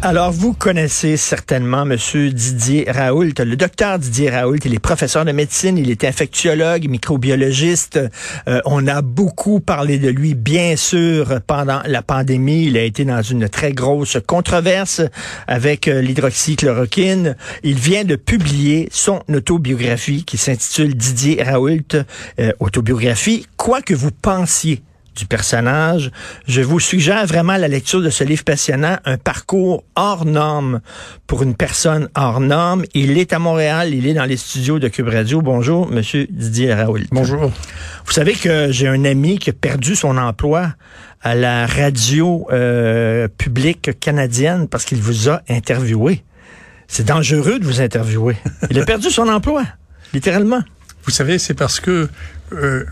Alors, vous connaissez certainement Monsieur Didier Raoult, le docteur Didier Raoult. Il est professeur de médecine, il est infectiologue, microbiologiste. Euh, on a beaucoup parlé de lui, bien sûr, pendant la pandémie. Il a été dans une très grosse controverse avec euh, l'hydroxychloroquine. Il vient de publier son autobiographie qui s'intitule Didier Raoult, euh, autobiographie. Quoi que vous pensiez du personnage. Je vous suggère vraiment la lecture de ce livre passionnant, un parcours hors norme pour une personne hors norme. Il est à Montréal, il est dans les studios de Cube Radio. Bonjour, Monsieur Didier Raoult. Bonjour. Vous savez que j'ai un ami qui a perdu son emploi à la radio euh, publique canadienne parce qu'il vous a interviewé. C'est dangereux de vous interviewer. Il a perdu son emploi, littéralement. Vous savez, c'est parce que euh,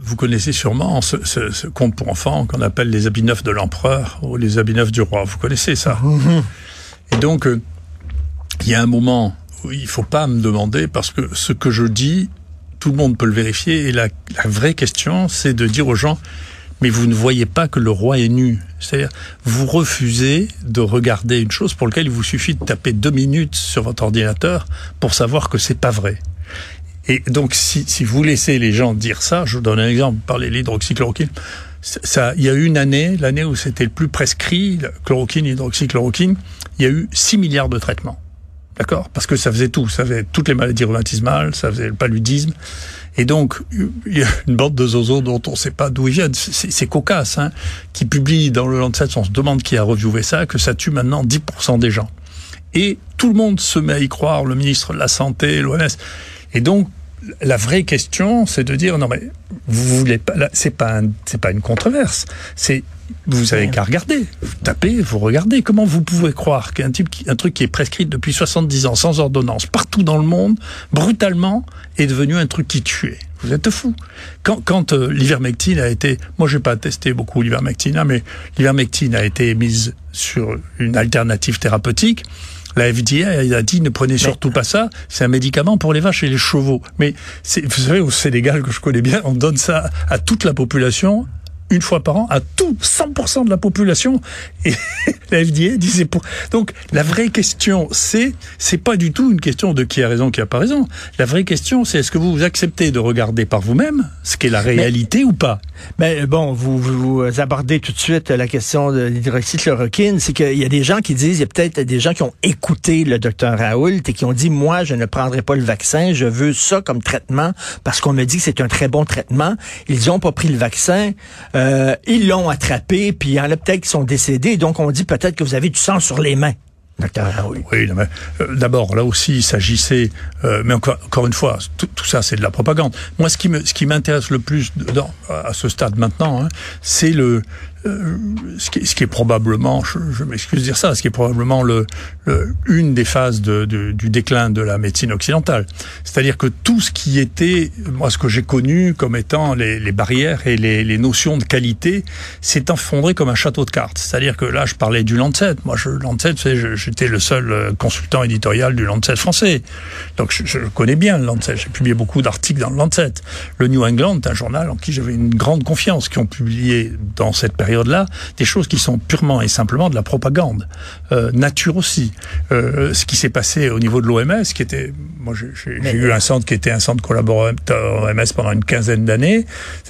vous connaissez sûrement ce, ce, ce, conte pour enfants qu'on appelle les habits neufs de l'empereur ou les habits neufs du roi. Vous connaissez ça. Mhm. Et donc, euh, il y a un moment où il faut pas me demander parce que ce que je dis, tout le monde peut le vérifier. Et la, la vraie question, c'est de dire aux gens, mais vous ne voyez pas que le roi est nu. C'est-à-dire, vous refusez de regarder une chose pour laquelle il vous suffit de taper deux minutes sur votre ordinateur pour savoir que c'est pas vrai. Et donc, si, si vous laissez les gens dire ça, je vous donne un exemple, parlez l'hydroxychloroquine. Ça, il y a eu une année, l'année où c'était le plus prescrit, chloroquine, hydroxychloroquine, il y a eu 6 milliards de traitements. D'accord? Parce que ça faisait tout. Ça faisait toutes les maladies rhumatismales, ça faisait le paludisme. Et donc, il y a une bande de zozos dont on ne sait pas d'où ils viennent. C'est cocasse, hein, qui publie dans le Lancet, on se demande qui a reviewé ça, que ça tue maintenant 10% des gens. Et tout le monde se met à y croire, le ministre de la Santé, l'OMS. Et donc, la vraie question, c'est de dire non mais vous voulez pas, c'est pas c'est pas une controverse, c'est vous avez qu'à regarder, vous tapez, vous regardez. Comment vous pouvez croire qu'un type, qui, un truc qui est prescrit depuis 70 ans, sans ordonnance, partout dans le monde, brutalement, est devenu un truc qui tuait? Vous êtes fou. Quand, quand euh, l'ivermectine a été, moi j'ai pas testé beaucoup l'ivermectine, hein, mais l'ivermectine a été mise sur une alternative thérapeutique. La FDA a dit ne prenez surtout pas ça, c'est un médicament pour les vaches et les chevaux. Mais vous savez, au Sénégal, que je connais bien, on donne ça à toute la population une fois par an à tout 100% de la population. Et la FDA disait pour donc la vraie question c'est c'est pas du tout une question de qui a raison qui a pas raison. La vraie question c'est est-ce que vous acceptez de regarder par vous-même ce qu'est la réalité mais, ou pas? Mais bon vous, vous abordez tout de suite la question de l'hydroxychloroquine. C'est qu'il y a des gens qui disent il y a peut-être des gens qui ont écouté le docteur Raoult et qui ont dit moi je ne prendrai pas le vaccin. Je veux ça comme traitement parce qu'on me dit que c'est un très bon traitement. Ils ont pas pris le vaccin euh, ils l'ont attrapé, puis il y en a peut-être qui sont décédés. Donc, on dit peut-être que vous avez du sang sur les mains. Docteur. Oui, mais euh, d'abord, là aussi, il s'agissait, euh, mais encore, une fois, tout, ça, c'est de la propagande. Moi, ce qui m'intéresse le plus à ce stade maintenant, hein, c'est le, euh, ce, qui, ce, qui, est probablement, je, je m'excuse de dire ça, ce qui est probablement le, le une des phases de, de, du déclin de la médecine occidentale. C'est-à-dire que tout ce qui était, moi, ce que j'ai connu comme étant les, les barrières et les, les, notions de qualité, s'est effondré comme un château de cartes. C'est-à-dire que là, je parlais du Lancet. Moi, je, Lancet, j'étais le seul euh, consultant éditorial du Lancet français. Donc, je, je connais bien le Lancet. J'ai publié beaucoup d'articles dans le Lancet. Le New England, un journal en qui j'avais une grande confiance, qui ont publié dans cette période période-là des choses qui sont purement et simplement de la propagande. Euh, nature aussi. Euh, ce qui s'est passé au niveau de l'OMS, qui était, moi j'ai eu un centre qui était un centre collaborateur OMS pendant une quinzaine d'années.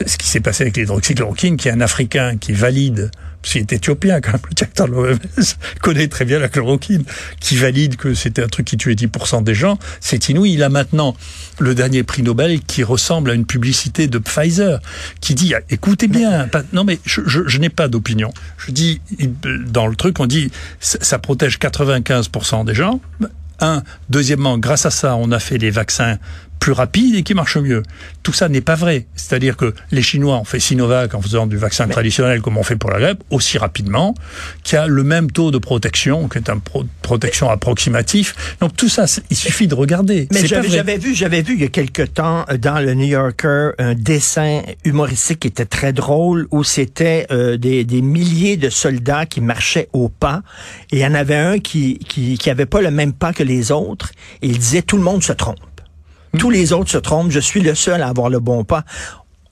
Ce qui s'est passé avec l'hydroxychloroquine, qui est un Africain qui valide s'il est éthiopien quand même, le directeur de l'OMS connaît très bien la chloroquine, qui valide que c'était un truc qui tuait 10% des gens, c'est inouï. Il a maintenant le dernier prix Nobel qui ressemble à une publicité de Pfizer, qui dit, écoutez bien, non mais je, je, je n'ai pas d'opinion. Je dis, dans le truc, on dit, ça protège 95% des gens. Un, deuxièmement, grâce à ça, on a fait des vaccins plus rapide et qui marche mieux. Tout ça n'est pas vrai. C'est-à-dire que les Chinois ont fait Sinovac en faisant du vaccin Mais... traditionnel comme on fait pour la grippe, aussi rapidement, qui a le même taux de protection, qui est un pro protection approximatif. Donc tout ça, il suffit de regarder. Mais j'avais vu, j'avais vu il y a quelque temps dans le New Yorker un dessin humoristique qui était très drôle où c'était euh, des, des, milliers de soldats qui marchaient au pas et il y en avait un qui qui, qui avait pas le même pas que les autres et il disait tout le monde se trompe. Tous les autres se trompent. Je suis le seul à avoir le bon pas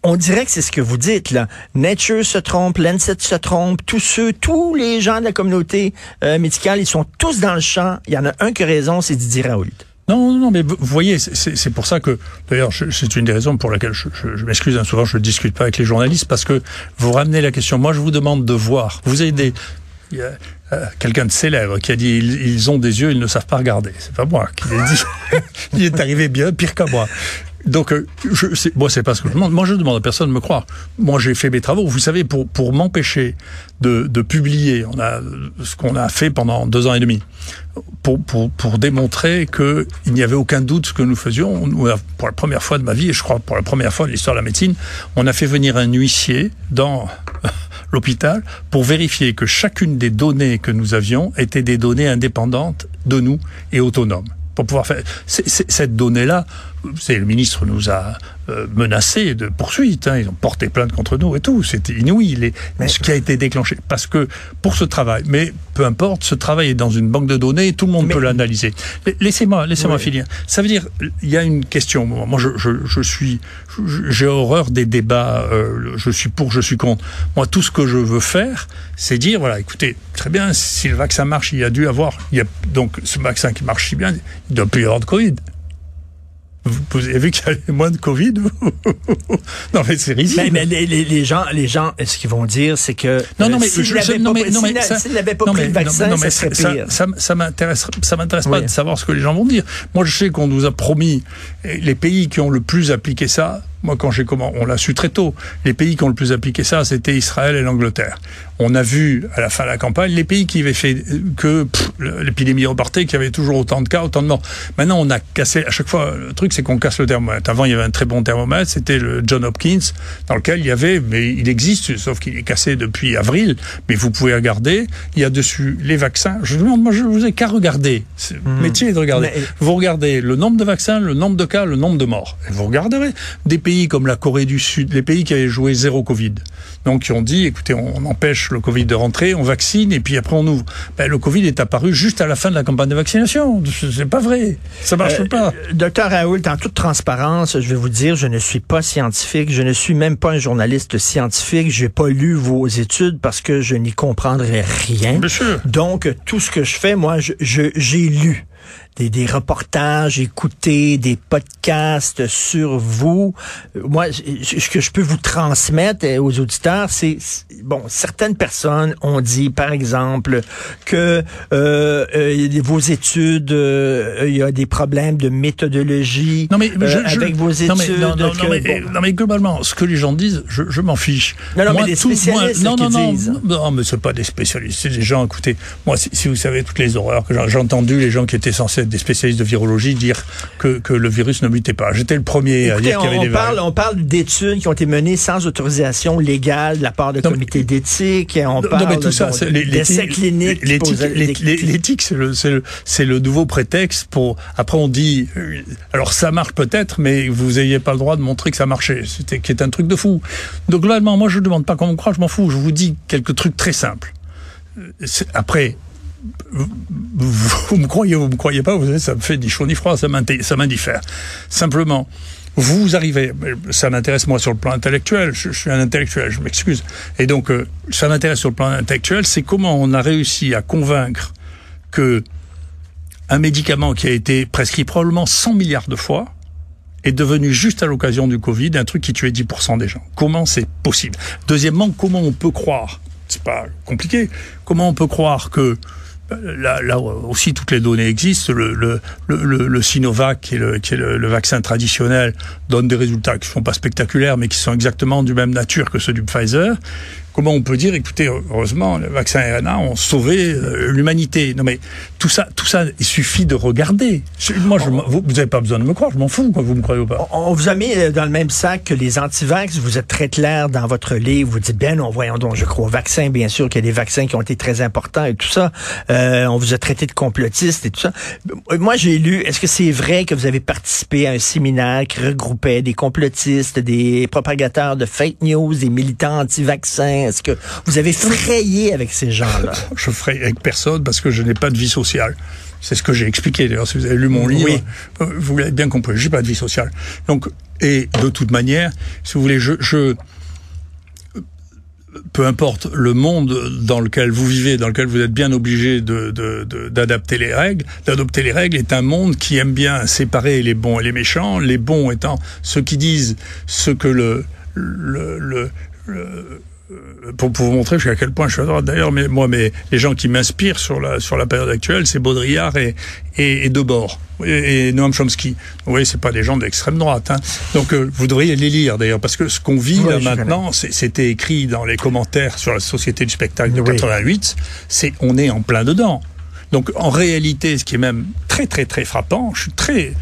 on dirait que c'est ce que vous dites là. Nature se trompe, Lancet se trompe, tous ceux, tous les gens de la communauté euh, médicale, ils sont tous dans le champ. Il y en a un qui a raison, c'est Didier Raoult. Non, non, mais vous voyez, c'est pour ça que, d'ailleurs, c'est une des raisons pour laquelle je, je, m'excuse, hein, souvent je ne discute pas avec les journalistes, parce que vous ramenez la question. Moi, je vous demande de voir. Vous avez des... Euh, quelqu'un de célèbre qui a dit ils, ont des yeux, ils ne savent pas regarder. C'est pas moi qui l'ai dit. il est arrivé bien pire qu'à moi. Donc, euh, je, moi, c'est pas ce que je demande. Moi, je demande à personne de me croire. Moi, j'ai fait mes travaux. Vous savez, pour pour m'empêcher de, de publier, on a ce qu'on a fait pendant deux ans et demi, pour pour pour démontrer que il n'y avait aucun doute ce que nous faisions. pour la première fois de ma vie, et je crois pour la première fois de l'histoire de la médecine, on a fait venir un huissier dans l'hôpital pour vérifier que chacune des données que nous avions étaient des données indépendantes de nous et autonomes pour pouvoir faire cette donnée-là. C'est le ministre nous a euh, menacé de poursuite. Hein, ils ont porté plainte contre nous et tout. C'était inouï les, ce qui a été déclenché. Parce que pour ce travail, mais peu importe, ce travail est dans une banque de données, tout le monde peut l'analyser. Laissez-moi, laissez-moi finir. Ça veut dire, il y a une question. Moi, je, je, je suis, j'ai horreur des débats. Euh, je suis pour, je suis contre. Moi, tout ce que je veux faire, c'est dire, voilà, écoutez, très bien, si le vaccin marche, il y a dû avoir, il y a donc ce vaccin qui marche si bien, il ne doit plus y avoir de Covid. Vous avez vu qu'il y a moins de Covid Non, mais c'est risible. Mais, mais les, les, gens, les gens, ce qu'ils vont dire, c'est que non, non, mais s'ils n'avaient pas, pris le vaccin, ça serait pire. Ça, ça, m'intéresse, ça m'intéresse pas de savoir ce que les gens vont dire. Moi, je sais qu'on nous a promis les pays qui ont le plus appliqué ça moi, quand j'ai comment, on l'a su très tôt. Les pays qui ont le plus appliqué ça, c'était Israël et l'Angleterre. On a vu à la fin de la campagne les pays qui avaient fait que l'épidémie repartait, qui avait toujours autant de cas, autant de morts. Maintenant, on a cassé. À chaque fois, le truc, c'est qu'on casse le thermomètre. Avant, il y avait un très bon thermomètre, c'était le John Hopkins, dans lequel il y avait, mais il existe, sauf qu'il est cassé depuis avril. Mais vous pouvez regarder. Il y a dessus les vaccins. Je demande, moi, je vous ai qu'à regarder. Le mmh. métier de regarder. Vous regardez le nombre de vaccins, le nombre de cas, le nombre de morts. Et vous regarderez des pays comme la Corée du Sud, les pays qui avaient joué zéro Covid, donc qui ont dit, écoutez, on empêche le Covid de rentrer, on vaccine et puis après on ouvre. Ben, le Covid est apparu juste à la fin de la campagne de vaccination. C'est pas vrai. Ça marche euh, pas. Euh, docteur Raoult, en toute transparence, je vais vous dire, je ne suis pas scientifique, je ne suis même pas un journaliste scientifique, j'ai pas lu vos études parce que je n'y comprendrai rien. Donc, tout ce que je fais, moi, j'ai je, lu des, des reportages, écouter des podcasts sur vous. Moi, ce que je peux vous transmettre euh, aux auditeurs, c'est bon, certaines personnes ont dit, par exemple, que euh, euh vos études, euh, il y a des problèmes de méthodologie non, mais je, avec vos études. Non, mais, non, non, non, mais, globalement, ce que les gens disent, je, je m'en fiche. Non, non, mais des spécialistes non, non, non, disent. non, mais c'est pas des spécialistes, c'est des gens. Écoutez, moi, si, si vous savez toutes les horreurs que j'ai entendu, les gens qui étaient censés des spécialistes de virologie dire que, que le virus ne mutait pas. J'étais le premier à dire qu'il y avait on des parle, On parle d'études qui ont été menées sans autorisation légale de la part de comités d'éthique. On parle non, mais tout ça, d'essais cliniques. L'éthique, c'est le, le, le, nouveau prétexte pour... Après, on dit... Euh, alors, ça marche peut-être, mais vous n'ayez pas le droit de montrer que ça marchait. C'était qui est un truc de fou. Donc, globalement, moi, je ne demande pas qu'on me croit, je m'en fous. Je vous dis quelques trucs très simples. Euh, après, vous, me croyez, vous me croyez pas, vous savez, ça me fait ni chaud ni froid, ça m'indiffère. Simplement, vous arrivez, ça m'intéresse moi sur le plan intellectuel, je, suis un intellectuel, je m'excuse, et donc euh, ça m'intéresse sur le plan intellectuel, c'est comment on a réussi à convaincre que un médicament qui a été prescrit probablement 100 milliards de fois est devenu juste à l'occasion du Covid un truc qui tuait 10% des gens. Comment c'est possible? Deuxièmement, comment on peut croire c'est pas compliqué. Comment on peut croire que Là, aussi, toutes les données existent. Le, le, le, le Sinovac, qui est, le, qui est le, vaccin traditionnel, donne des résultats qui ne sont pas spectaculaires, mais qui sont exactement du même nature que ceux du Pfizer comment on peut dire, écoutez, heureusement, le vaccin RNA ont sauvé euh, l'humanité. Non mais tout ça, tout ça, il suffit de regarder. Moi, je, vous n'avez pas besoin de me croire, je m'en fous, quoi, vous me croyez ou pas. On, vous a mis euh, dans le même sac que les antivax. Vous êtes très clair dans votre livre. Vous dites bien, non, voyons donc, je crois au vaccin, bien sûr, qu'il y a des vaccins qui ont été très importants et tout ça. Euh, on vous a traité de complotiste et tout ça. Moi, j'ai lu, est-ce que c'est vrai que vous avez participé à un séminaire qui regroupait des complotistes, des propagateurs de fake news, des militants anti-vaccins? Est-ce que vous avez frayé avec ces gens-là? je fraye avec personne parce que je n'ai pas de vie sociale. C'est ce que j'ai expliqué. D'ailleurs, si vous avez lu mon livre, Oui. vous l'avez bien compris. J'ai pas de vie sociale. Donc, et de toute manière, si vous voulez, je, je peu importe le monde dans lequel vous vivez, dans lequel vous êtes bien obligé de, de- de- d'adapter les règles, d'adopter les règles, est un monde qui aime bien séparer les bons et les méchants. Les bons étant ceux qui disent ce que le, le, le- le- pour, pour vous montrer jusqu'à quel point je suis à droite d'ailleurs, mais moi, mais les gens qui m'inspirent sur la sur la période actuelle, c'est Baudrillard et et, et Debord et, et Noam Chomsky. Vous voyez, c'est pas des gens d'extrême droite. Hein. Donc, euh, vous devriez les lire d'ailleurs, parce que ce qu'on vit Oui, là maintenant, c'est- c'était écrit dans les commentaires sur la Société du spectacle de Oui. 88. C'est on est en plein dedans. Donc, en réalité, ce qui est même très très très frappant, je suis très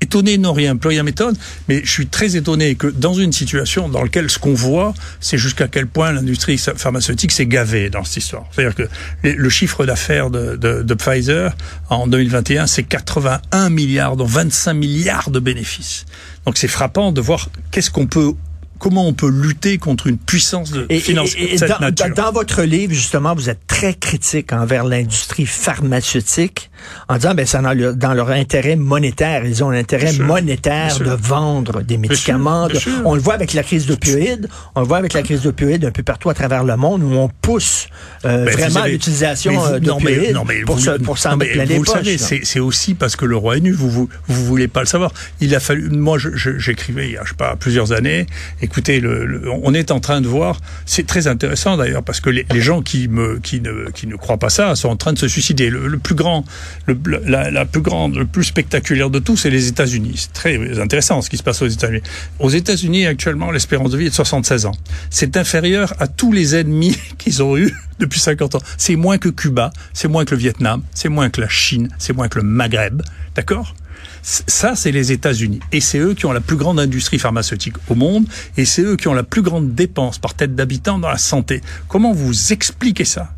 étonné, non rien, plus rien m'étonne, mais je suis très étonné que dans une situation dans laquelle ce qu'on voit, c'est jusqu'à quel point l'industrie pharmaceutique s'est gavée dans cette histoire. C'est-à-dire que le chiffre d'affaires de, de, de Pfizer en 2021, c'est 81 milliards, dont 25 milliards de bénéfices. Donc c'est frappant de voir qu'est-ce qu'on peut comment on peut lutter contre une puissance de Et, finance et- et de cette dans, nature. dans- dans votre livre, justement, vous êtes très critique envers l'industrie pharmaceutique en disant ben c'est dans, leur- dans leur intérêt monétaire. Ils ont un intérêt Bien sûr. monétaire de vendre des médicaments. bien de- sûr. on le voit avec la crise d'opioïdes. On le voit avec la crise d'opioïdes un peu partout à travers le monde où on pousse euh, Ben, vraiment avez- l'utilisation euh, d'opioïdes pour, vous- pour s'en mettre mais plein les poches. c'est c'est aussi parce que le roi est nu. Vous vous, vous voulez pas le savoir. Il a fallu. Moi, j'écrivais il y a je sais pas plusieurs années. Écoutez, le, le- on est en train de voir. C'est très intéressant d'ailleurs parce que les, les gens qui me qui ne qui ne croient pas ça sont en train de se suicider. Le, le plus grand, le, la, la plus grande, le plus spectaculaire de tout, c'est les États-Unis. C'est très intéressant ce qui se passe aux États-Unis. Aux États-Unis actuellement, l'espérance de vie est de 76 ans. C'est inférieur à tous les ennemis qu'ils ont eu depuis 50 ans. C'est moins que Cuba, c'est moins que le Vietnam, c'est moins que la Chine, c'est moins que le Maghreb. D'accord? Ça, c'est les États-Unis. Et c'est eux qui ont la plus grande industrie pharmaceutique au monde. Et c'est eux qui ont la plus grande dépense par tête d'habitant dans la santé. Comment vous expliquez ça?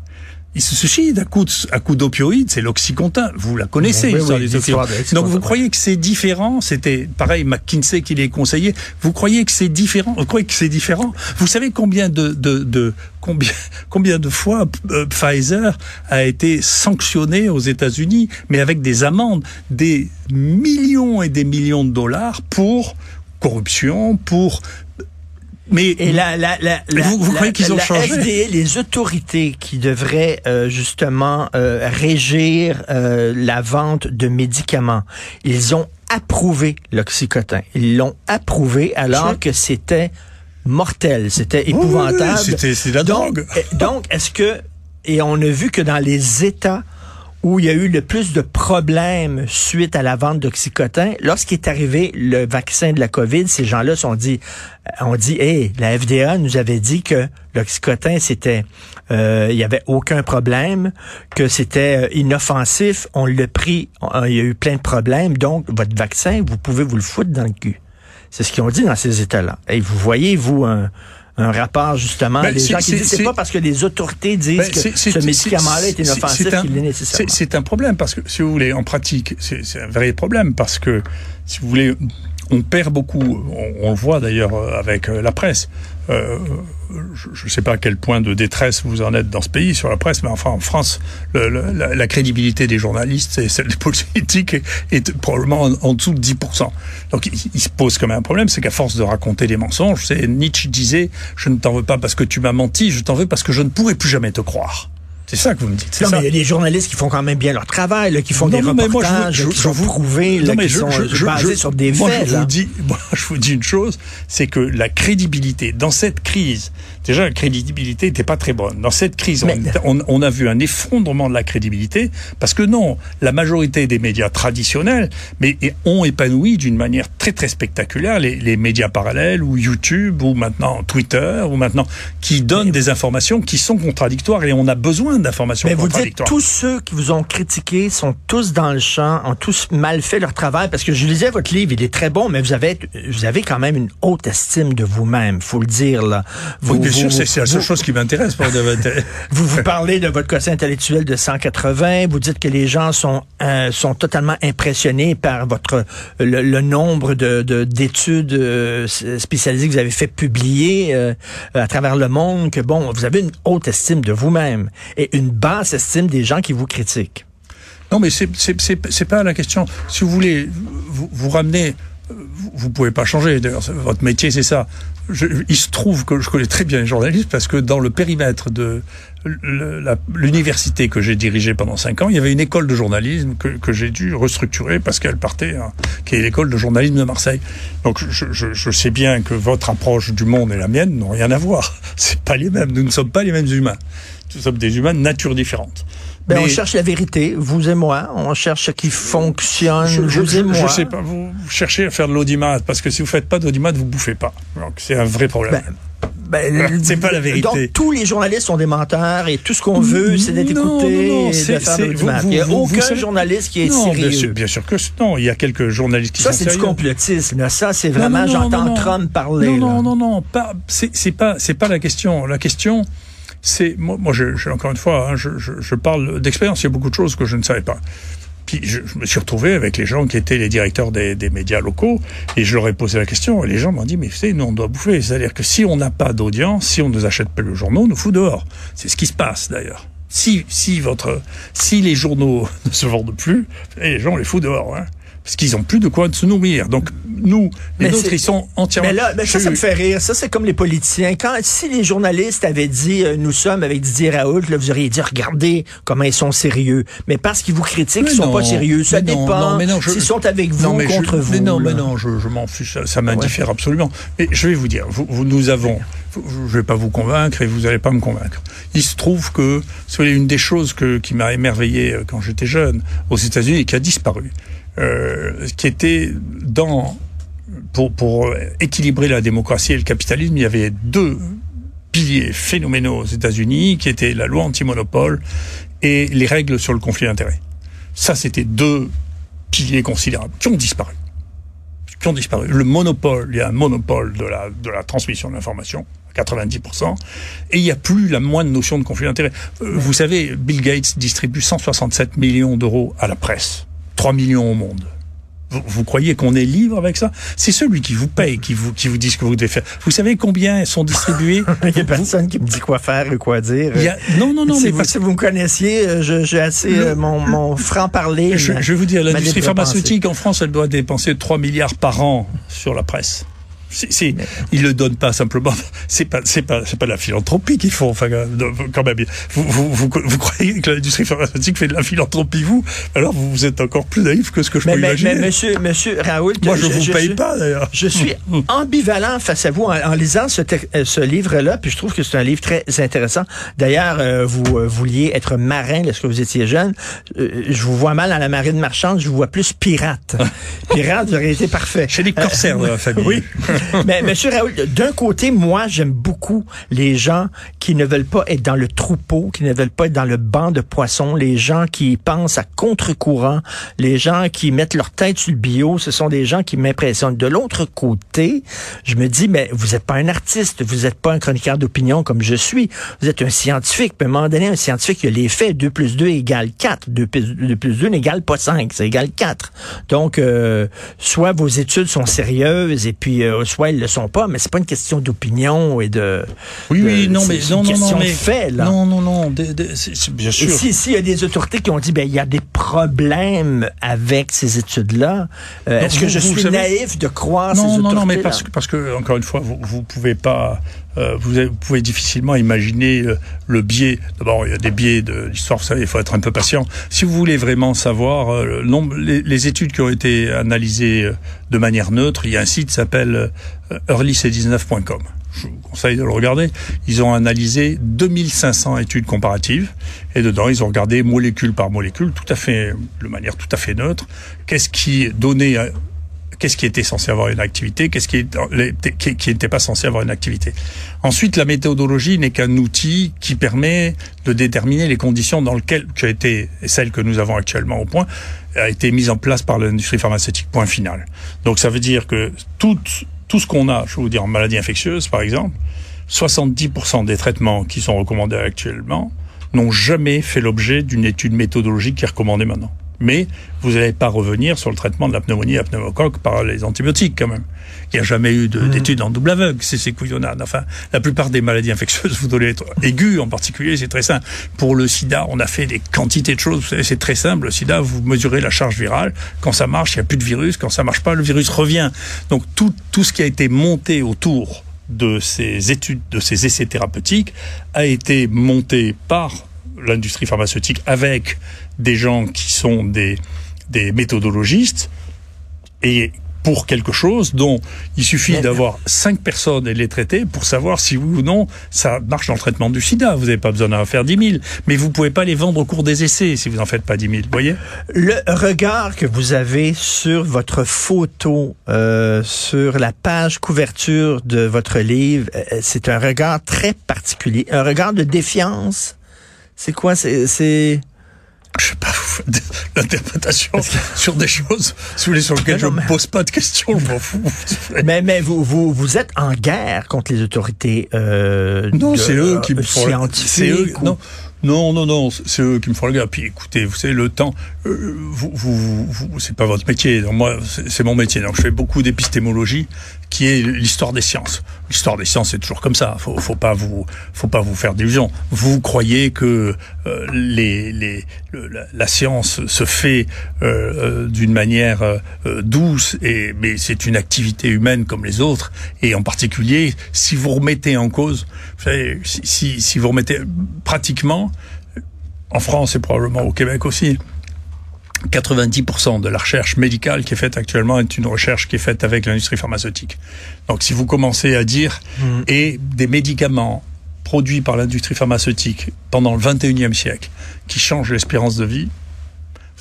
Ils se suicident à coup de- à coup d'opioïdes, c'est l'oxycontin. Vous la connaissez, Oui, l'histoire oui, des opioïdes. Donc vous croyez que c'est différent? C'était pareil, McKinsey qui les conseillait. Vous croyez que c'est différent? Vous croyez que c'est différent? Vous savez combien de, de, de combien combien de fois euh, Pfizer a été sanctionné aux États-Unis, mais avec des amendes, des millions et des millions de dollars pour corruption, pour mais Et la, la, la, Mais la- vous- croyez qu'ils ont changé? Les autorités qui devraient euh, justement euh, régir euh, la vente de médicaments, ils ont approuvé l'oxycotin. Ils l'ont approuvé alors que c'était mortel, c'était Oui, oui, oui, épouvantable. c'était- la donc, drogue. eh, donc, est-ce que et on a vu que dans les États où il y a eu le plus de problèmes suite à la vente d'oxycotin, lorsqu'il est arrivé le vaccin de la COVID, ces gens-là sont dit, euh, on dit, hey, la FDA nous avait dit que l'oxycotin c'était, euh, il y avait aucun problème, que c'était euh, inoffensif, on l'a pris, il y a eu plein de problèmes, donc votre vaccin, vous pouvez vous le foutre dans le cul. C'est ce qu'ils ont dit dans ces États-là. Et vous voyez, vous, un, un rapport, justement, Ben, les gens qui disent, c'est pas parce que les autorités disent Ben, que ce médicament-là est inoffensif c'est un- qu'il est C'est nécessairement. c'est un problème parce que, si vous voulez, en pratique, c'est un vrai problème parce que, si vous voulez, on perd beaucoup. On, on le voit d'ailleurs euh, avec euh, la presse. Euh, je ne sais pas à quel point de détresse vous en êtes dans ce pays sur la presse, mais enfin en France, le- le- la, crédibilité des journalistes et celle des politiques est, probablement en, dessous de 10%. Donc il, il se pose quand même un problème, c'est qu'à force de raconter des mensonges, Nietzsche disait, je ne t'en veux pas parce que tu m'as menti, je t'en veux parce que je ne pourrai plus jamais te croire. C'est ça que vous me dites. Non, ça mais il y a des journalistes qui font quand même bien leur travail, là, qui font Non, des non, moi, je reportages, je- qui je sont prouvés, là, qui sont basés sur des moi, faits. Je vous, dis, moi, je vous dis une chose, c'est que la crédibilité, dans cette crise, déjà la crédibilité n'était pas très bonne. Dans cette crise, Mais- on, on- on a vu un effondrement de la crédibilité, parce que non, la majorité des médias traditionnels mais, ont épanoui d'une manière très très spectaculaire les, les médias parallèles, ou YouTube, ou maintenant Twitter, ou maintenant, qui donnent des informations qui sont contradictoires, et on a besoin d'informations Mais vous dites tous ceux qui vous ont critiqué sont tous dans le champ, ont tous mal fait leur travail parce que je lisais votre livre, il est très bon, mais vous avez vous avez quand même une haute estime de vous-même, faut le dire là. Vous, Oui, bien vous- sûr, c'est la seule chose qui m'intéresse. pour de- Vous vous parlez de votre quotient intellectuel de 180. Vous dites que les gens sont euh, sont totalement impressionnés par votre le, le nombre de de- d'études euh, spécialisées que vous avez fait publier euh, à travers le monde. Que bon, vous avez une haute estime de vous-même et une basse estime des gens qui vous critiquent. Non, mais c'est c'est pas la question. Si vous voulez, vous, vous ramenez vous pouvez pas changer. D'ailleurs, votre métier, c'est ça. Je, il se trouve que je connais très bien les journalistes parce que dans le périmètre de l'université que j'ai dirigée pendant cinq ans, il y avait une école de journalisme que, que j'ai dû restructurer parce qu'elle partait, hein, qui est l'école de journalisme de Marseille. Donc je, je, je, sais bien que votre approche du monde et la mienne n'ont rien à voir. C'est pas les mêmes. Nous ne sommes pas les mêmes humains. Nous sommes des humains de nature différente. Ben, on cherche la vérité, vous et moi. On cherche ce qui fonctionne, je, vous et moi. Je sais pas, vous cherchez à faire de l'audimat, parce que si vous faites pas d'audimat, vous bouffez pas. Donc c'est un vrai problème. Ben, ben, c'est pas la vérité. Donc, tous les journalistes sont des menteurs et tout ce qu'on veut, c'est d'être écouté non, non, et de faire Il n'y a aucun journaliste qui est non, sérieux. Bien sûr, bien sûr que non. Il y a quelques journalistes qui ça, sont sérieux. Ça, c'est du complotisme. Ça, c'est vraiment, j'entends Trump parler. Non, non, non, non. C'est pas, c'est pas la question. La question, c'est moi, moi je, je, encore une fois, hein, je, je, parle d'expérience. Il y a beaucoup de choses que je ne savais pas. Puis je, me suis retrouvé avec les gens qui étaient les directeurs des, des médias locaux et je leur ai posé la question et les gens m'ont dit mais vous savez nous on doit bouffer. C'est-à-dire que si on n'a pas d'audience, si on ne nous achète pas le journaux, on nous fout dehors. C'est ce qui se passe d'ailleurs. Si si votre si les journaux ne se vendent plus, les gens les foutent dehors. Hein parce qu'ils ont plus de quoi se nourrir. Donc nous, les mais autres, ils sont entièrement. Mais là, mais ça, ça me fait rire. Ça, c'est comme les politiciens. Quand si les journalistes avaient dit euh, nous sommes avec Didier Raoult, là, vous auriez dit regardez comment ils sont sérieux. Mais parce qu'ils vous critiquent, ils sont pas sérieux. Ça mais dépend. Non, non, S'ils sont avec vous mais contre je, vous. Mais non, là. mais non, je, je m'en fiche. Ça, ça m'indiffère ouais. absolument. Mais je vais vous dire, vous, vous nous avons. Je vais pas vous convaincre et vous allez pas me convaincre. Il se trouve que c'est une des choses que, qui m'a émerveillé quand j'étais jeune aux États-Unis et qui a disparu euh, qui était dans pour, pour équilibrer la démocratie et le capitalisme, il y avait deux piliers phénoménaux aux États-Unis, qui étaient la loi anti-monopole et les règles sur le conflit d'intérêts. Ça, c'était deux piliers considérables qui ont disparu. Qui ont disparu. Le monopole, il y a un monopole de la, de la transmission de l'information. 90%, et il n'y a plus la moindre notion de conflit d'intérêts. Euh, vous savez, Bill Gates distribue 167 millions d'euros à la presse. 3 millions au monde. Vous, vous croyez qu'on est libre avec ça? C'est celui qui vous paye, qui vous, qui vous dit ce que vous devez faire. Vous savez combien sont distribués Il n'y a personne qui me dit quoi faire et quoi dire. Il y a... Non, non, non. Si, mais vous, parce... si vous me connaissiez, j'ai assez euh, mon, mon franc-parler. Je, je vais vous dire, l'industrie pharmaceutique en France, elle doit dépenser 3 milliards par an sur la presse. C'est, mais... ils le donnent pas simplement. C'est pas, c'est pas, c'est pas de la philanthropie qu'ils font. Enfin, quand même. Vous, vous, vous, vous croyez que l'industrie pharmaceutique fait de la philanthropie, vous? Alors, vous êtes encore plus naïf que ce que je mais, peux mais, imaginer. Mais monsieur, monsieur Raoul, moi, je, je vous je, paye je, pas d'ailleurs. Je suis ambivalent face à vous en, en lisant ce, ce livre-là, puis je trouve que c'est un livre très intéressant. D'ailleurs, euh, vous euh, vouliez être marin lorsque vous étiez jeune. Euh, je vous vois mal dans la marine marchande, je vous vois plus pirate. pirate, vous auriez été parfait. Chez les corsaires de la famille. Oui. Mais Monsieur Raoul, d'un côté, moi, j'aime beaucoup les gens qui ne veulent pas être dans le troupeau, qui ne veulent pas être dans le banc de poissons, les gens qui pensent à contre-courant, les gens qui mettent leur tête sur le bio, ce sont des gens qui m'impressionnent. De l'autre côté, je me dis, mais vous n'êtes pas un artiste, vous n'êtes pas un chroniqueur d'opinion comme je suis, vous êtes un scientifique. Puis à un moment donné, un scientifique, il a les faits, 2 plus 2 égale 4, 2 plus 2, 2 plus 2 n'égale pas 5, ça égale 4. Donc, euh, soit vos études sont sérieuses et puis euh, soit elles le sont pas, mais c'est pas une question d'opinion et de. Oui, de, oui, non, mais non, non, non, mais fait, là. non, non, non, de, de, bien sûr. Et si, y a des autorités qui ont dit, ben, il y a des problèmes avec ces études-là, euh, est-ce que je suis savez, naïf de croire non, ces autorités Non, non, mais parce que, parce que, encore une fois, vous, vous pouvez pas. Euh, vous, vous, pouvez difficilement imaginer euh, le biais. D'abord, il y a des biais de l'histoire, vous savez, il faut être un peu patient. Si vous voulez vraiment savoir euh, le nombre, les, les, études qui ont été analysées euh, de manière neutre, il y a un site qui s'appelle euh, earlyc19.com. Je vous conseille de le regarder. Ils ont analysé 2500 études comparatives et dedans ils ont regardé molécule par molécule, tout à fait de manière tout à fait neutre. Qu'est-ce qui donnait qu'est-ce qui était censé avoir une activité, qu'est-ce qui n'était pas censé avoir une activité. Ensuite, la méthodologie n'est qu'un outil qui permet de déterminer les conditions dans lesquelles, qui a été, celle que nous avons actuellement au point, a été mise en place par l'industrie pharmaceutique, point final. Donc ça veut dire que tout, tout ce qu'on a, je vais vous dire, en maladie infectieuse, par exemple, 70% des traitements qui sont recommandés actuellement n'ont jamais fait l'objet d'une étude méthodologique qui est recommandée maintenant. Mais vous n'allez pas revenir sur le traitement de la pneumonie à pneumocoque par les antibiotiques quand même. Il n'y a jamais eu Mm. d'études en double aveugle, c'est ces couillonnades. Enfin, la plupart des maladies infectieuses, vous devez être aiguës en particulier, c'est très simple. Pour le sida, on a fait des quantités de choses. C'est très simple. Le sida, vous mesurez la charge virale. Quand ça marche, il n'y a plus de virus. Quand ça marche pas, le virus revient. Donc tout, tout ce qui a été monté autour de ces études, de ces essais thérapeutiques, a été monté par l'industrie pharmaceutique avec des gens qui sont des, des méthodologistes et pour quelque chose dont il suffit d'avoir cinq personnes et les traiter pour savoir si oui ou non ça marche dans le traitement du sida. Vous n'avez pas besoin d'en faire 10 000, mais vous pouvez pas les vendre au cours des essais si vous en faites pas 10 000. Vous voyez? Le regard que vous avez sur votre photo, euh, sur la page couverture de votre livre, euh, c'est un regard très particulier, un regard de défiance. C'est quoi C'est Je sais pas, l'interprétation sur des choses sur les- sur lesquelles Non, je ne mais- me pose pas de questions. Je m'en fous. mais mais vous vous vous êtes en guerre contre les autorités euh, Non, c'est eux qui me euh, font c'est eux, ou- non, non, non, non, c'est eux qui me font le gars. Puis écoutez, vous savez, le temps, euh, vous, vous, vous- c'est pas votre métier. Moi, c'est mon métier. Donc, je fais beaucoup d'épistémologie, qui est l'histoire des sciences. L'histoire des sciences, c'est toujours comme ça. Faut, faut pas vous, faut pas vous faire d'illusions. Vous croyez que euh, les, les, le- la, science se fait euh, euh, d'une manière euh, euh, douce, et mais c'est une activité humaine comme les autres. Et en particulier, si vous remettez en cause, vous savez, si, si vous remettez pratiquement, en France et probablement au Québec aussi, 90% de la recherche médicale qui est faite actuellement est une recherche qui est faite avec l'industrie pharmaceutique. Donc si vous commencez à dire et des médicaments produits par l'industrie pharmaceutique pendant le 21e siècle qui changent l'espérance de vie,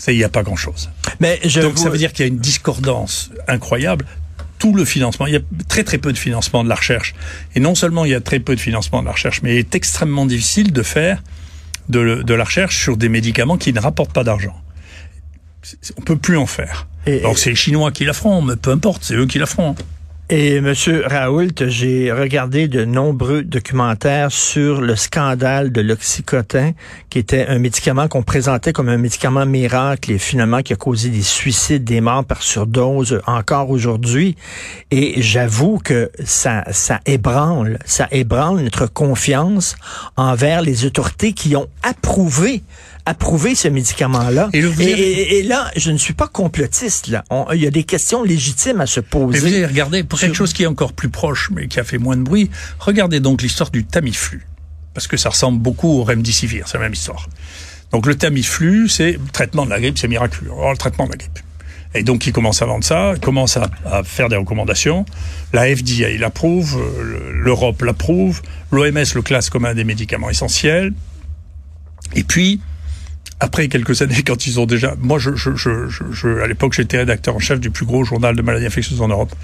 il n'y a pas grand-chose. Mais je Donc vous- ça veut dire qu'il y a une discordance incroyable. Tout le financement, il y a très très peu de financement de la recherche. Et non seulement il y a très peu de financement de la recherche, mais il est extrêmement difficile de faire de, de la recherche sur des médicaments qui ne rapportent pas d'argent. On peut plus en faire. Et- Donc c'est les Chinois qui la feront, mais peu importe, c'est eux qui la feront. Et Monsieur Raoult, j'ai regardé de nombreux documentaires sur le scandale de l'oxycotin, qui était un médicament qu'on présentait comme un médicament miracle et finalement qui a causé des suicides, des morts par surdose encore aujourd'hui. Et j'avoue que ça, ça ébranle, ça ébranle notre confiance envers les autorités qui ont approuvé approuvé ce médicament-là. Et là, je ne suis pas complotiste. Là, il y a des questions légitimes à se poser. Mais vous allez regarder, pour quelque chose qui est encore plus proche, mais qui a fait moins de bruit, regardez donc l'histoire du Tamiflu. Parce que ça ressemble beaucoup au Remdesivir, c'est la même histoire. Donc le Tamiflu, c'est le traitement de la grippe, c'est miraculeux. Alors, le traitement de la grippe. Et donc, ils commencent à vendre ça, ils commencent à, à faire des recommandations. La FDA l'approuve, euh, le- l'Europe l'approuve, l'OMS le classe comme un des médicaments essentiels. Et puis, après quelques années, quand ils ont déjà, moi, je, je, je, je, à l'époque, j'étais rédacteur en chef du plus gros journal de maladies infectieuses en Europe.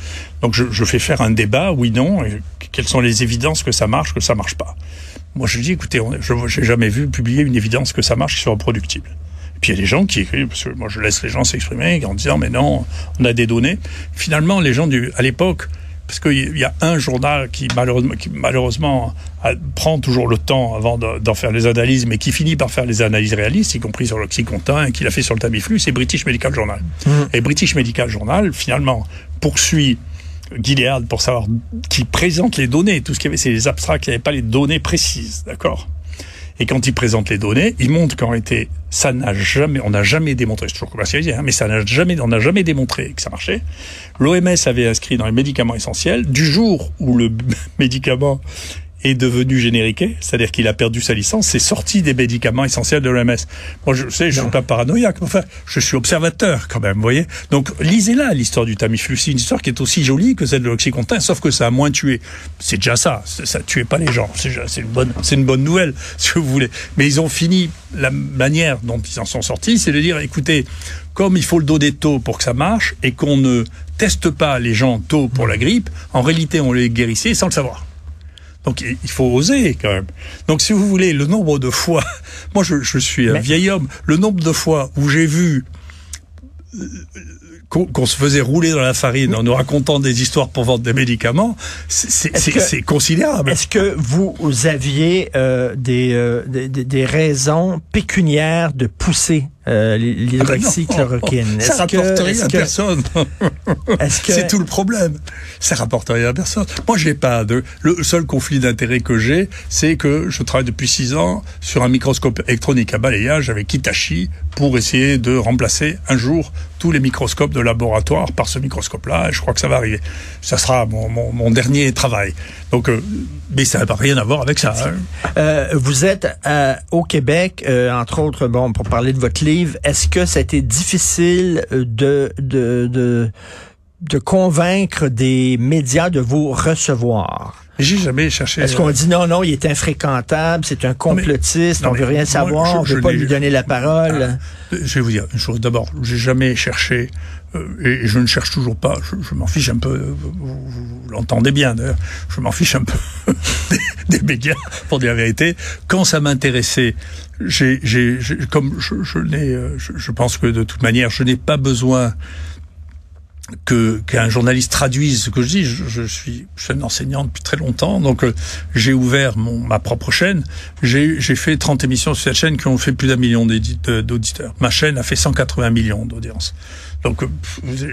Donc, je, je fais faire un débat, oui, non, et quelles sont les évidences que ça marche, que ça marche pas. Moi, je dis, écoutez, on- je n'ai jamais vu publier une évidence que ça marche qui soit reproductible. Et puis il y a des gens qui écrivent, parce que moi je laisse les gens s'exprimer en disant mais non, on a des données. Finalement, les gens du, à l'époque, parce qu'il y a un journal qui malheureusement, qui malheureusement a- prend toujours le temps avant de- d'en faire les analyses, mais qui finit par faire les analyses réalistes, y compris sur l'oxycontin, et qui l'a fait sur le Tamiflu, c'est British Medical Journal. Et British Medical Journal, finalement, poursuit Gilead pour savoir qui présente les données. Tout ce qu'il y avait, c'est les abstracts, il n'y avait pas les données précises, d'accord? Et quand il présente les données, il montre qu'en réalité, ça n'a jamais, on n'a jamais démontré, c'est toujours commercialisé, hein, mais ça n'a jamais, on n'a jamais démontré que ça marchait. L'OMS avait inscrit dans les médicaments essentiels, du jour où le médicament est devenu génériqué, c'est-à-dire qu'il a perdu sa licence, c'est sorti des médicaments essentiels de l'OMS. Moi, je sais, je suis pas paranoïaque, mais enfin, je suis observateur quand même, vous voyez. Donc, lisez-la, l'histoire du Tamiflu. C'est une histoire qui est aussi jolie que celle de l'Oxycontin, sauf que ça a moins tué. C'est déjà ça. Ça tuait pas les gens. C'est une bonne, c'est une bonne nouvelle, si vous voulez. Mais ils ont fini, la manière dont ils en sont sortis, c'est de dire, écoutez, comme il faut le donner tôt pour que ça marche et qu'on ne teste pas les gens tôt pour la grippe, en réalité, on les guérissait sans le savoir. Donc il faut oser quand même. Donc si vous voulez, le nombre de fois, moi je, je suis un Mais- vieil homme, le nombre de fois où j'ai vu euh, qu'on se faisait rouler dans la farine en nous racontant des histoires pour vendre des médicaments, c'est- considérable. Est-ce que vous aviez euh, des, euh, des- des raisons pécuniaires de pousser euh, l'hydroxychloroquine. Ah ben ça rapporte rien à personne. C'est tout le problème Ça rapporte rien à personne. Moi, j'ai pas de. Le seul conflit d'intérêt que j'ai, c'est que je travaille depuis six ans sur un microscope électronique à balayage avec Hitachi pour essayer de remplacer un jour tous les microscopes de laboratoire par ce microscope-là. Je crois que ça va arriver. Ça sera mon, mon, mon dernier travail. Donc, euh, mais ça n'a rien à voir avec ça. Hein. Euh, vous êtes au Québec, entre autres, bon, pour parler de votre livre. Est-ce que ça a été difficile de, de, de, de convaincre des médias de vous recevoir? J'ai jamais cherché. Est-ce qu'on dit non, non, il est infréquentable, c'est un complotiste, non, mais, on veut rien savoir, moi, je, on veut pas lui donner la parole? Ah, je vais vous dire une chose. D'abord, j'ai jamais cherché, euh, et je ne cherche toujours pas, je, m'en fiche un peu, vous, l'entendez bien d'ailleurs, je m'en fiche un peu des, médias, pour dire la vérité. Quand ça m'intéressait, j'ai, j'ai, comme je, n'ai, je, je pense que de toute manière, je n'ai pas besoin que qu'un journaliste traduise ce que je dis. Je, je suis chaîne enseignant depuis très longtemps, donc euh, j'ai ouvert mon, ma propre chaîne. J'ai fait 30 émissions sur cette chaîne qui ont fait plus d'un million d'auditeurs. Ma chaîne a fait 180 millions d'audience. Donc, euh,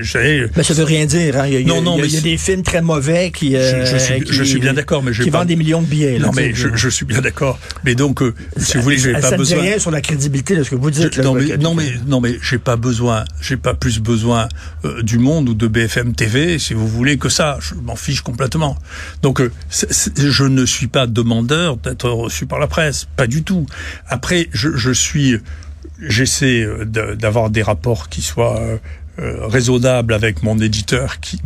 j'ai. Mais ça veut rien dire. Hein. Il, y a, non, non, il, y a, mais il y a des films très mauvais qui. Euh, je, je, suis, qui, je suis bien d'accord, mais qui pas... vendent des millions de billets. Là, non, mais je, je, suis bien d'accord. Mais donc, euh, si vous voulez, j'ai pas ça besoin. Ça rien sur la crédibilité de ce que vous dites. Là, non, mais, non, mais non, mais j'ai pas besoin. J'ai pas plus besoin euh, du Monde ou de BFM TV, si vous voulez, que ça. Je m'en fiche complètement. Donc, euh, c est, c est, je ne suis pas demandeur d'être reçu par la presse, pas du tout. Après, je, je suis j'essaie d'avoir des rapports qui soient euh, raisonnable avec mon éditeur qui,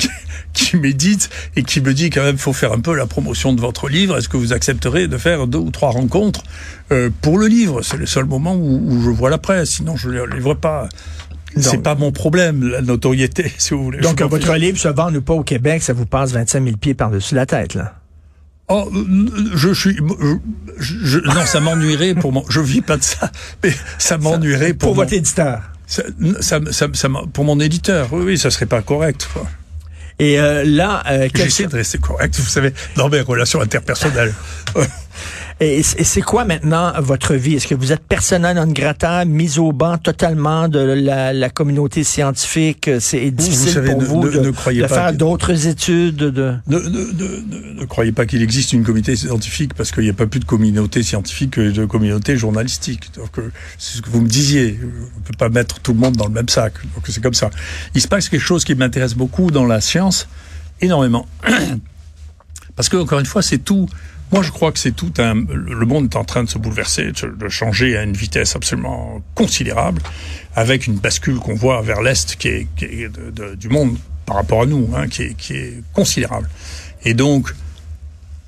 qui médite et qui me dit quand même faut faire un peu la promotion de votre livre. Est-ce que vous accepterez de faire deux ou trois rencontres euh, pour le livre? C'est le seul moment où, où, je vois la presse. Sinon, je ne le livre pas. C'est pas mon problème, la notoriété, si vous voulez. Donc, votre livre se vend ou pas au Québec, ça vous passe 25 000 pieds par-dessus la tête, là. Oh, je suis, je, je, non, ça m'ennuierait pour mon, je vis pas de ça, mais ça m'ennuierait pour, pour mon, votre éditeur. Ça, ça, ça, ça, pour mon éditeur, oui, oui, ça serait pas correct. Quoi. Et euh, là, euh, j'essaie de rester correct, vous savez, dans mes relations interpersonnelles. Et c'est quoi maintenant votre vie? Est-ce que vous êtes persona non grata, mis au banc totalement de la, la communauté scientifique? C'est difficile savez, pour ne, vous ne, de, ne croyez de pas faire d'autres études? De... Ne, ne, croyez pas qu'il existe une communauté scientifique parce qu'il n'y a pas plus de communauté scientifique que de communauté journalistique. Donc, c'est ce que vous me disiez. On ne peut pas mettre tout le monde dans le même sac. Donc, c'est comme ça. Il se passe quelque chose qui m'intéresse beaucoup dans la science, énormément. Parce que, encore une fois, c'est tout moi, je crois que c'est tout un. Le monde est en train de se bouleverser, de changer à une vitesse absolument considérable, avec une bascule qu'on voit vers l'est qui est, du monde par rapport à nous, hein, qui, est, considérable. Et donc,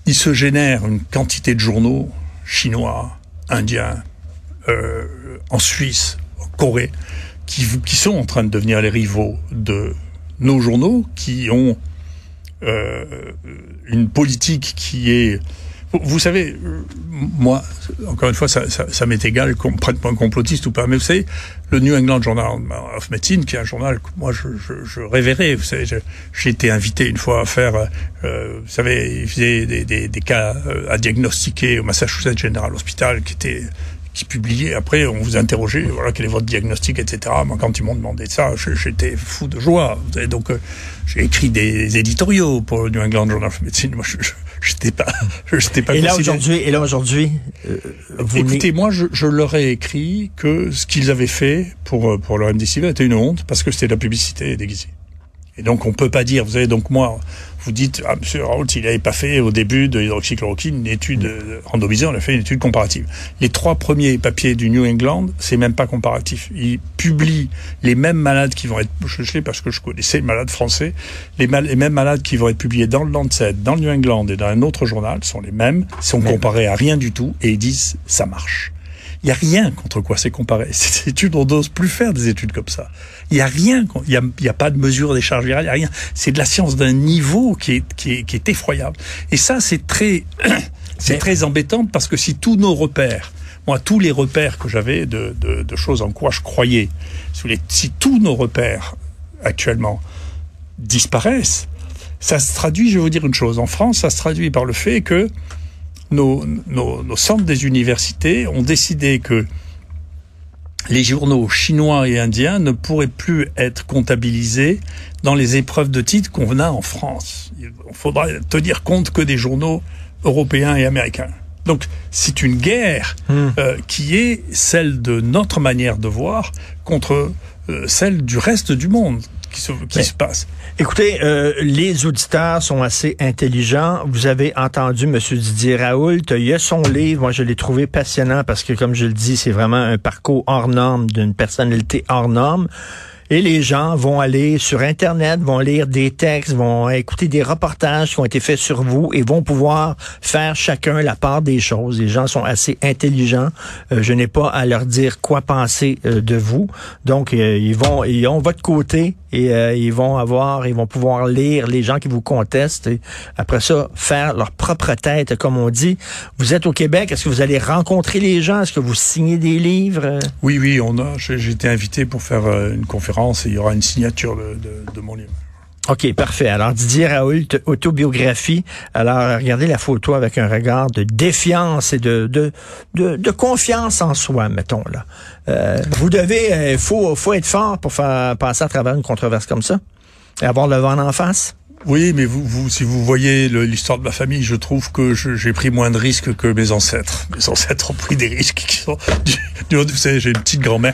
il se génère une quantité de journaux chinois, indiens, euh, en Suisse, en Corée, qui, qui sont en train de devenir les rivaux de nos journaux, qui ont euh, une politique qui est vous savez, moi, encore une fois, ça, ça, ça m'est égal qu'on prenne un complotiste ou pas, mais vous savez, le New England Journal of Medicine, qui est un journal que moi je, je, je révérais, vous savez, j'ai été invité une fois à faire, euh, vous savez, il faisait des, des, des cas euh, à diagnostiquer au Massachusetts General Hospital, qui était qui publiait. Après, on vous interrogeait, voilà, quel est votre diagnostic, etc. Moi, quand ils m'ont demandé ça, j'étais fou de joie. Savez, donc, euh, j'ai écrit des éditoriaux pour le New England Journal of Medicine. Moi, je, j'étais pas, j'étais pas. Et là aujourd'hui, et là aujourd'hui, euh, écoutez, moi, je, je, leur ai écrit que ce qu'ils avaient fait pour pour leur MDCV était une honte parce que c'était de la publicité déguisée. Et donc, on peut pas dire, vous savez, donc moi, vous dites, ah, monsieur Raoult, il n'avait pas fait au début de l'hydroxychloroquine une étude euh, randomisée, on a fait une étude comparative. Les trois premiers papiers du New England, c'est même pas comparatif. Ils publient les mêmes malades qui vont être, je sais parce que je connaissais les malades français, les, mal, les mêmes malades qui vont être publiés dans le Lancet, dans le New England et dans un autre journal sont les mêmes, sont comparés à rien du tout et ils disent, ça marche. Il n'y a rien contre quoi c'est comparé. Ces études, on n'ose plus faire des études comme ça. Il n'y a rien, il n'y a, y a, pas de mesure des charges virales, il n'y a rien. C'est de la science d'un niveau qui est, qui, est, qui est effroyable. Et ça, c'est très, c'est très embêtant parce que si tous nos repères, moi, tous les repères que j'avais de, de, de, choses en quoi je croyais, si tous nos repères actuellement disparaissent, ça se traduit, je vais vous dire une chose, en France, ça se traduit par le fait que nos, nos, nos, centres des universités ont décidé que les journaux chinois et indiens ne pourraient plus être comptabilisés dans les épreuves de titre qu'on a en France. Il faudra tenir compte que des journaux européens et américains. Donc c'est une guerre Hmm. euh, qui est celle de notre manière de voir contre euh, celle du reste du monde qui se, qui Mais- se passe. Écoutez, euh, les auditeurs sont assez intelligents. Vous avez entendu M. Didier Raoult. Il y a son livre. Moi, je l'ai trouvé passionnant parce que, comme je le dis, c'est vraiment un parcours hors norme d'une personnalité hors norme. Et les gens vont aller sur Internet, vont lire des textes, vont écouter des reportages qui ont été faits sur vous et vont pouvoir faire chacun la part des choses. Les gens sont assez intelligents. Euh, je n'ai pas à leur dire quoi penser euh, de vous. Donc, euh, ils vont, ils ont votre côté et euh, ils vont avoir, ils vont pouvoir lire les gens qui vous contestent et après ça, faire leur propre tête, comme on dit. Vous êtes au Québec, est-ce que vous allez rencontrer les gens? Est-ce que vous signez des livres? Oui, oui, on a. J'ai j'ai été invité pour faire euh, une conférence et il y aura une signature de, mon livre. OK, parfait. Alors, Didier Raoult, autobiographie. Alors, regardez la photo avec un regard de défiance et de, de, de, confiance en soi, mettons, là. Euh, vous devez, il faut, faut être fort pour faire passer à travers une controverse comme ça et avoir le vent en face. Oui, mais vous, vous si vous voyez l'histoire de ma famille, je trouve que j'ai pris moins de risques que mes ancêtres. Mes ancêtres ont pris des risques qui sont du, du Vous savez, j'ai une petite grand-mère.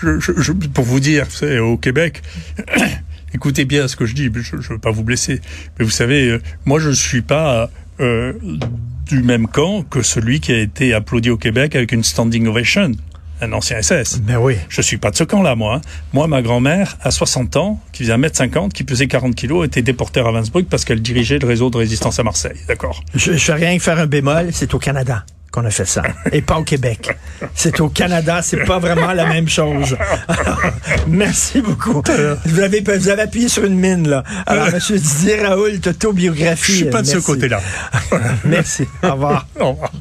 Je, je, je- pour vous dire, vous savez, au Québec, écoutez bien ce que je dis. Je ne veux pas vous blesser, mais vous savez, euh, moi, je ne suis pas euh, du même camp que celui qui a été applaudi au Québec avec une standing ovation, un ancien SS. Ben oui. Je suis pas de ce camp-là, moi. hein. Moi, ma grand-mère, à 60 ans, qui faisait 1m50, qui pesait 40 kilos, était déportée à Ravensbrück parce qu'elle dirigeait le réseau de résistance à Marseille. D'accord. Je, je fais rien que faire un bémol, c'est au Canada qu'on a fait ça, et pas au Québec. C'est au Canada, c'est pas vraiment la même chose. Merci beaucoup. Vous avez, vous avez appuyé sur une mine, là. Alors, Monsieur Didier Raoult, autobiographie. Je suis pas de ce côté-là. Merci. Au revoir. Au revoir.